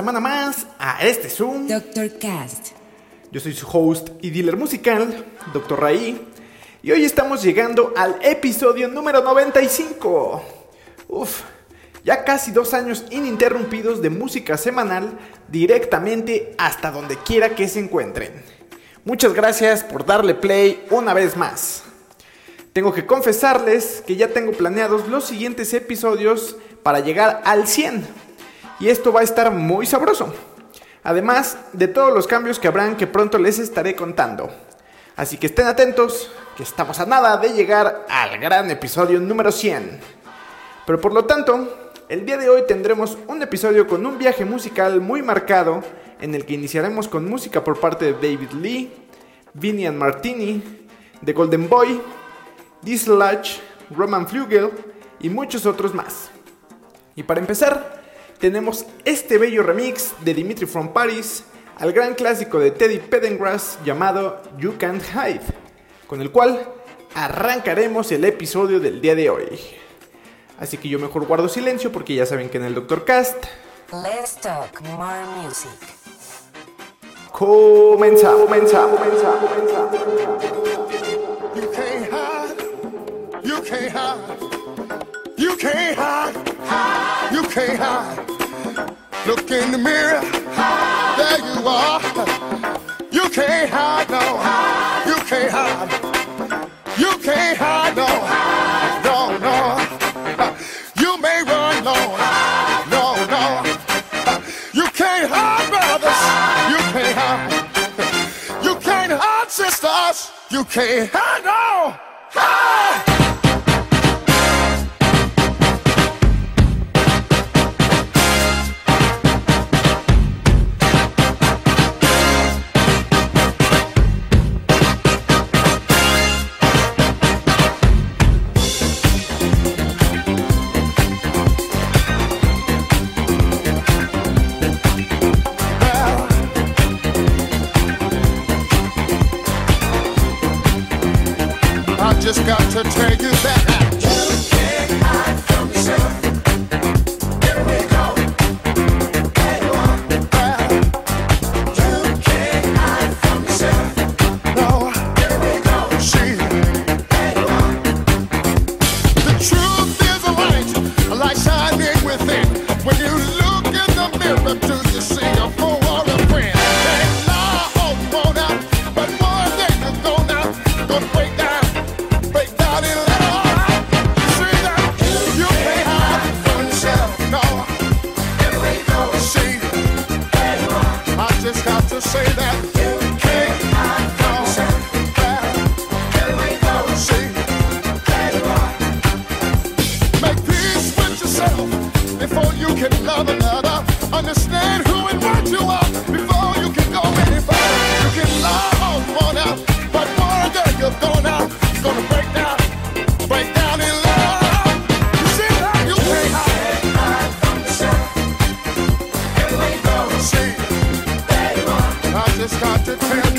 Semana más a este Zoom. Dr. Cast. Yo soy su host y dealer musical, Dr. Raí, y hoy estamos llegando al episodio número 95. Uf, ya casi dos años ininterrumpidos de música semanal directamente hasta donde quiera que se encuentren. Muchas gracias por darle play una vez más. Tengo que confesarles que ya tengo planeados los siguientes episodios para llegar al 100. Y esto va a estar muy sabroso. Además de todos los cambios que habrán que pronto les estaré contando. Así que estén atentos, que estamos a nada de llegar al gran episodio número 100. Pero por lo tanto, el día de hoy tendremos un episodio con un viaje musical muy marcado en el que iniciaremos con música por parte de David Lee, Vinian Martini, The Golden Boy, Dislodge, Roman Flugel y muchos otros más. Y para empezar, tenemos este bello remix de Dimitri from Paris al gran clásico de Teddy Pendergrass llamado You Can't Hide, con el cual arrancaremos el episodio del día de hoy. Así que yo mejor guardo silencio porque ya saben que en el Dr. Cast Let's talk more music. comenzamos, comenzamos, comenzamos, comenzamos. You can't hide. You can't hide. You can't hide. You can't hide. Look in the mirror. There you are. You can't hide, no. Hide. You can't hide. You can't hide, no. No, no. You may run, no. No, no. You can't hide, brothers. You can't hide. You can't hide, sisters. You can't hide, no. To tell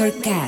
Dr. Cast.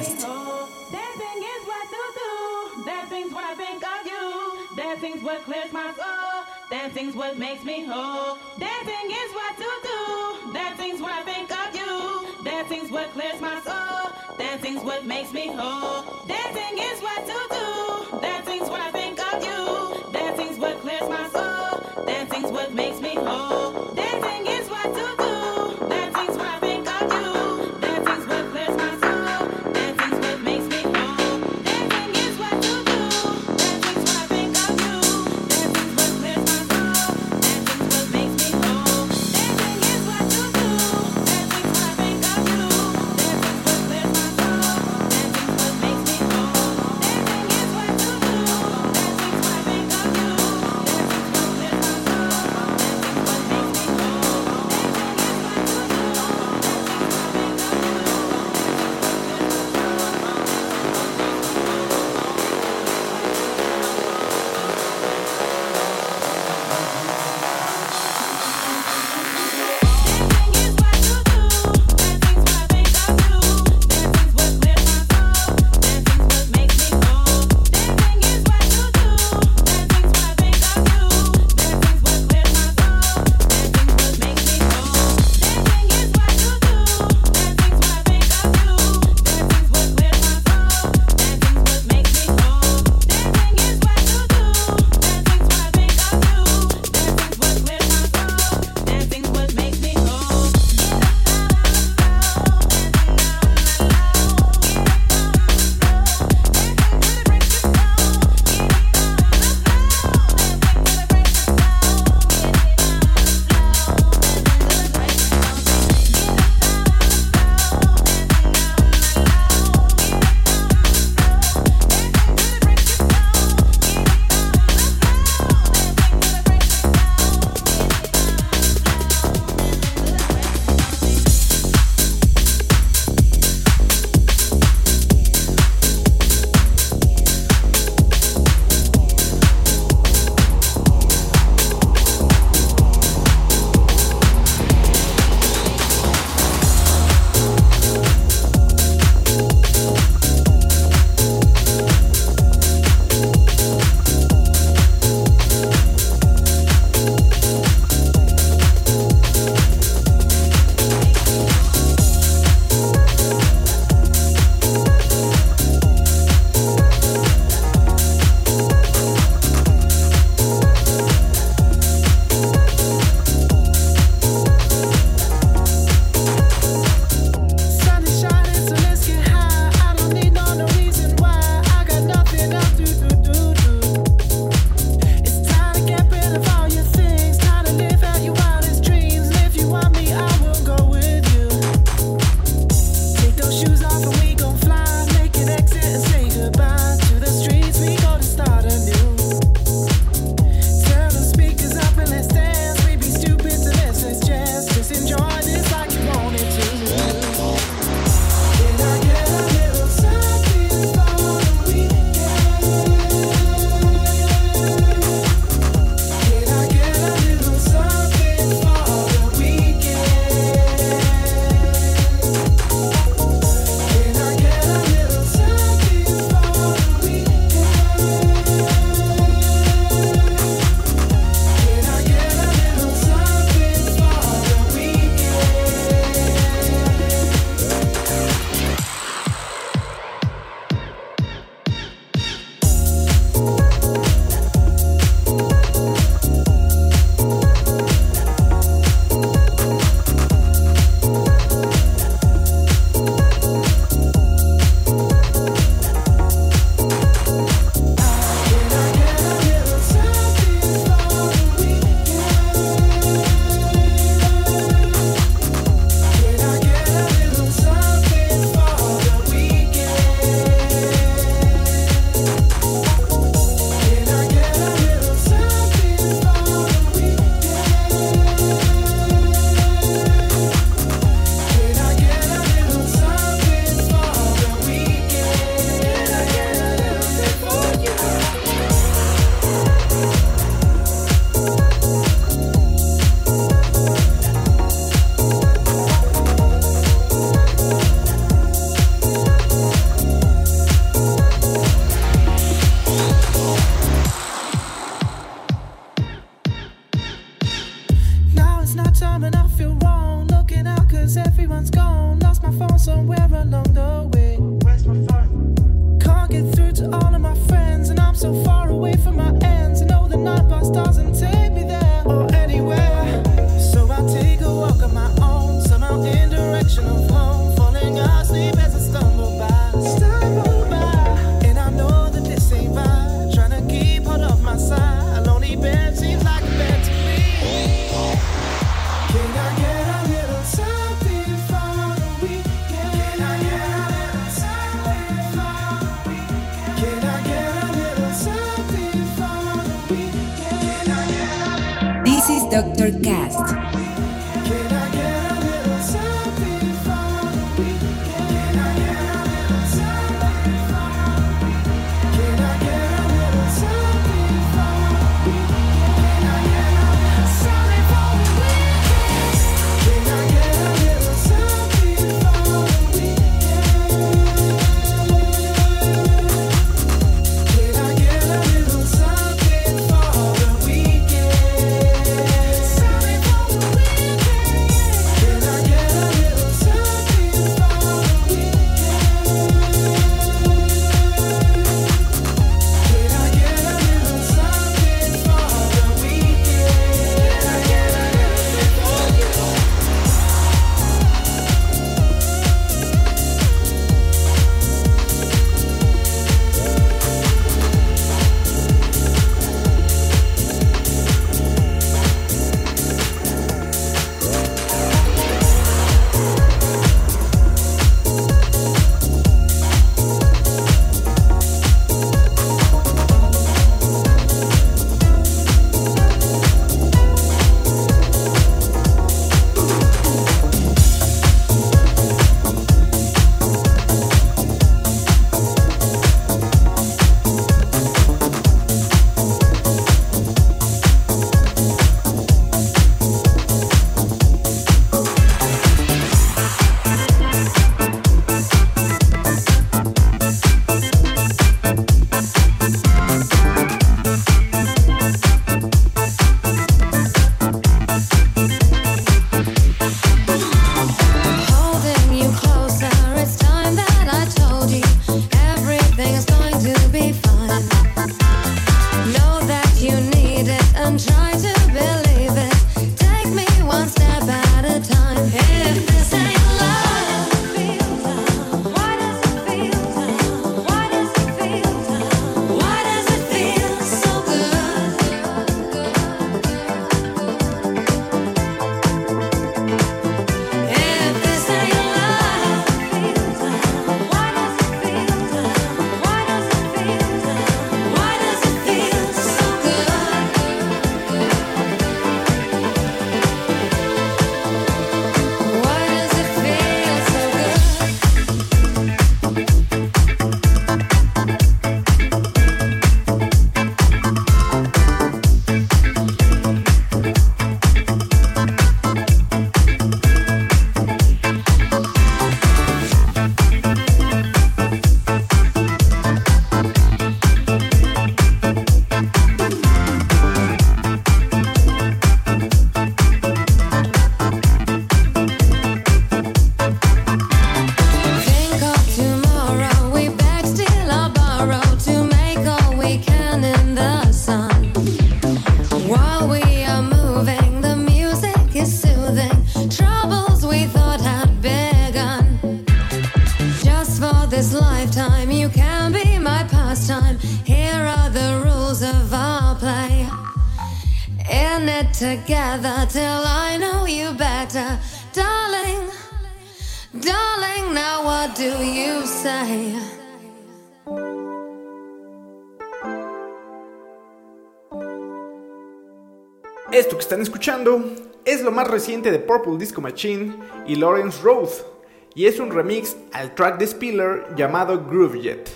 Esto que están escuchando es lo más reciente de Purple Disco Machine y Lawrence Roth, y es un remix al track de Spiller llamado Groove Jet,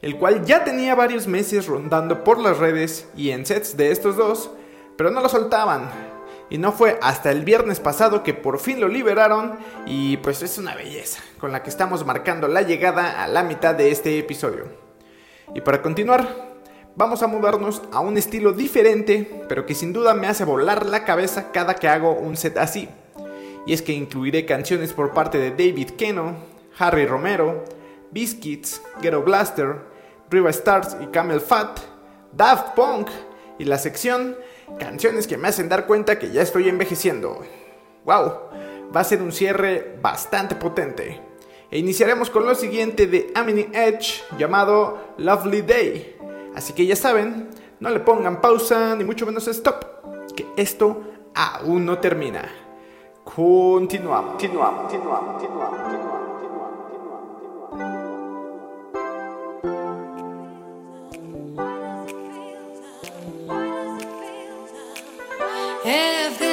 el cual ya tenía varios meses rondando por las redes y en sets de estos dos, pero no lo soltaban. Y no fue hasta el viernes pasado que por fin lo liberaron y pues es una belleza, con la que estamos marcando la llegada a la mitad de este episodio. Y para continuar, vamos a mudarnos a un estilo diferente, pero que sin duda me hace volar la cabeza cada que hago un set así. Y es que incluiré canciones por parte de David Keno, Harry Romero, Biscuits, Ghetto Blaster, Riva Stars y Camel Fat, Daft Punk y la sección Canciones que me hacen dar cuenta que ya estoy envejeciendo. ¡Wow! Va a ser un cierre bastante potente. E iniciaremos con lo siguiente de Amini Edge llamado Lovely Day. Así que ya saben, no le pongan pausa ni mucho menos stop, que esto aún no termina. Continuamos, continuamos, continuamos, continuamos, continuamos. If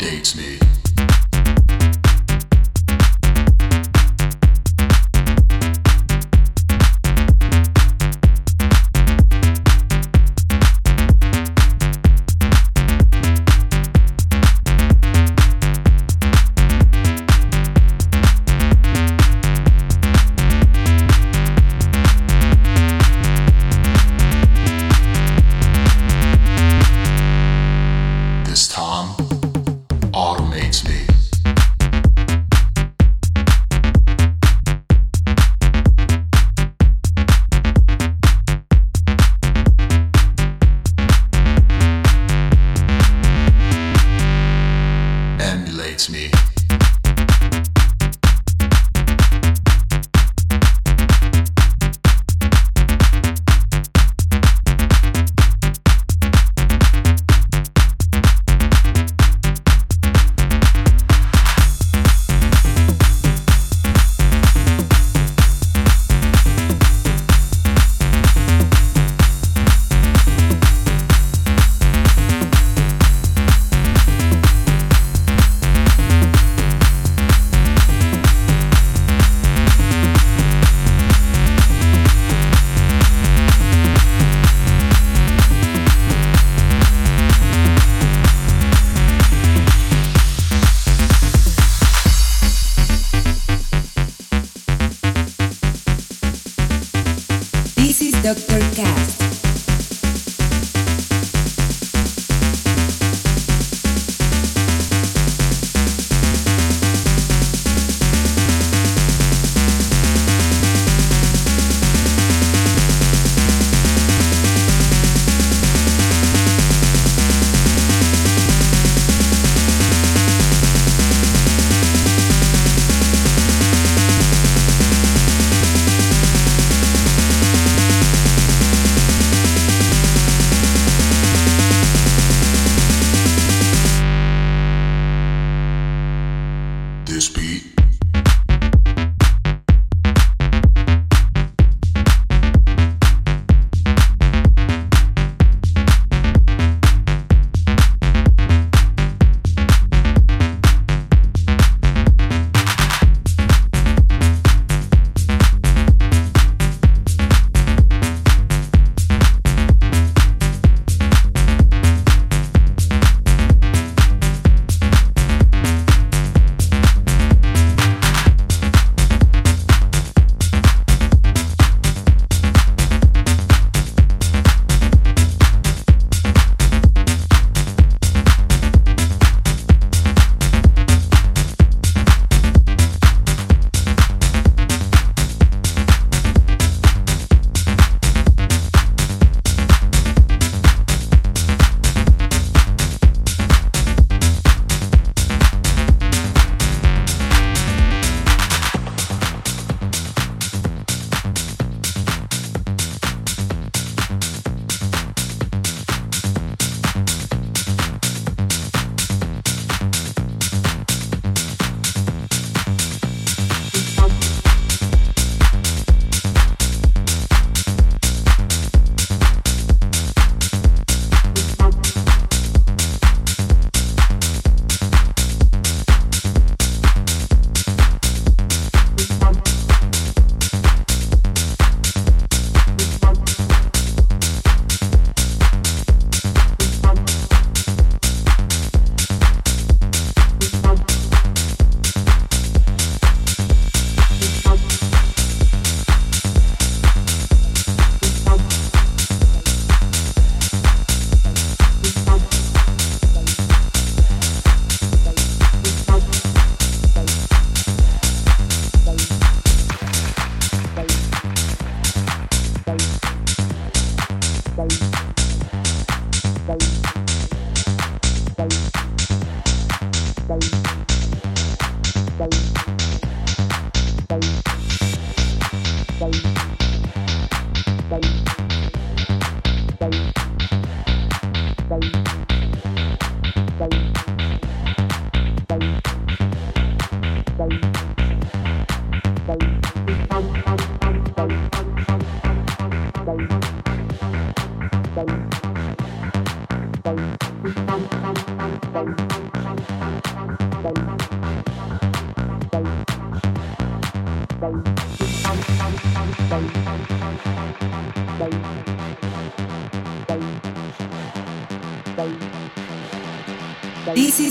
updates me.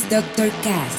This is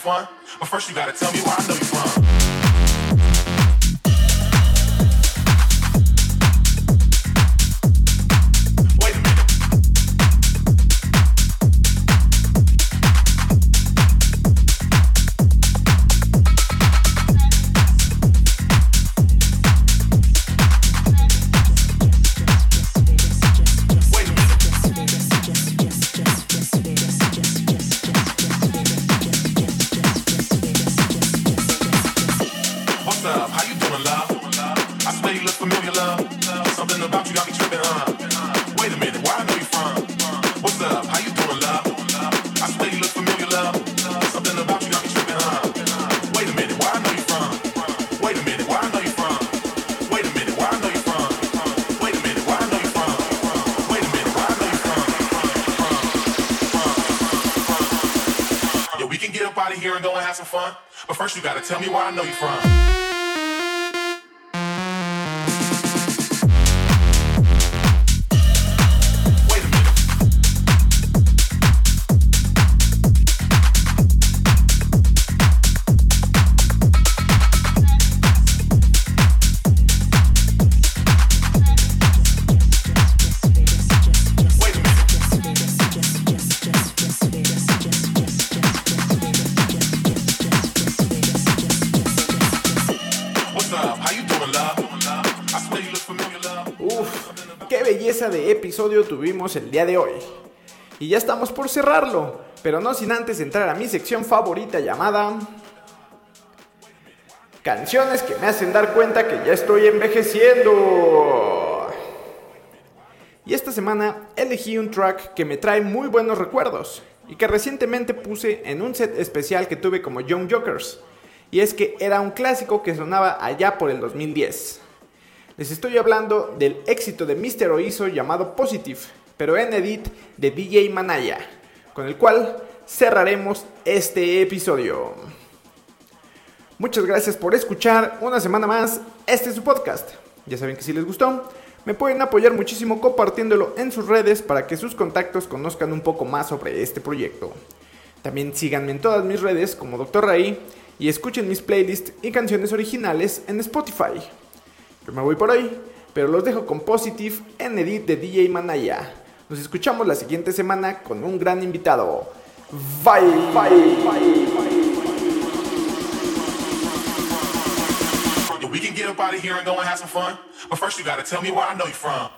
Fun. But first you gotta tell me why I know you episodio tuvimos el día de hoy. Y ya estamos por cerrarlo, pero no sin antes entrar a mi sección favorita llamada... Canciones que me hacen dar cuenta que ya estoy envejeciendo. Y esta semana elegí un track que me trae muy buenos recuerdos y que recientemente puse en un set especial que tuve como Young Jokers. Y es que era un clásico que sonaba allá por el 2010. Les estoy hablando del éxito de Mr. Oizo llamado Positive, pero en edit de DJ Manaya, con el cual cerraremos este episodio. Muchas gracias por escuchar una semana más este es su podcast. Ya saben que si les gustó, me pueden apoyar muchísimo compartiéndolo en sus redes para que sus contactos conozcan un poco más sobre este proyecto. También síganme en todas mis redes como Dr. Ray y escuchen mis playlists y canciones originales en Spotify. Yo me voy por hoy, pero los dejo con Positive en edit de DJ Manaya. Nos escuchamos la siguiente semana con un gran invitado. Bye, bye, bye, bye. We can get up out of here and go and have some fun. But first you gotta tell me where I know you from.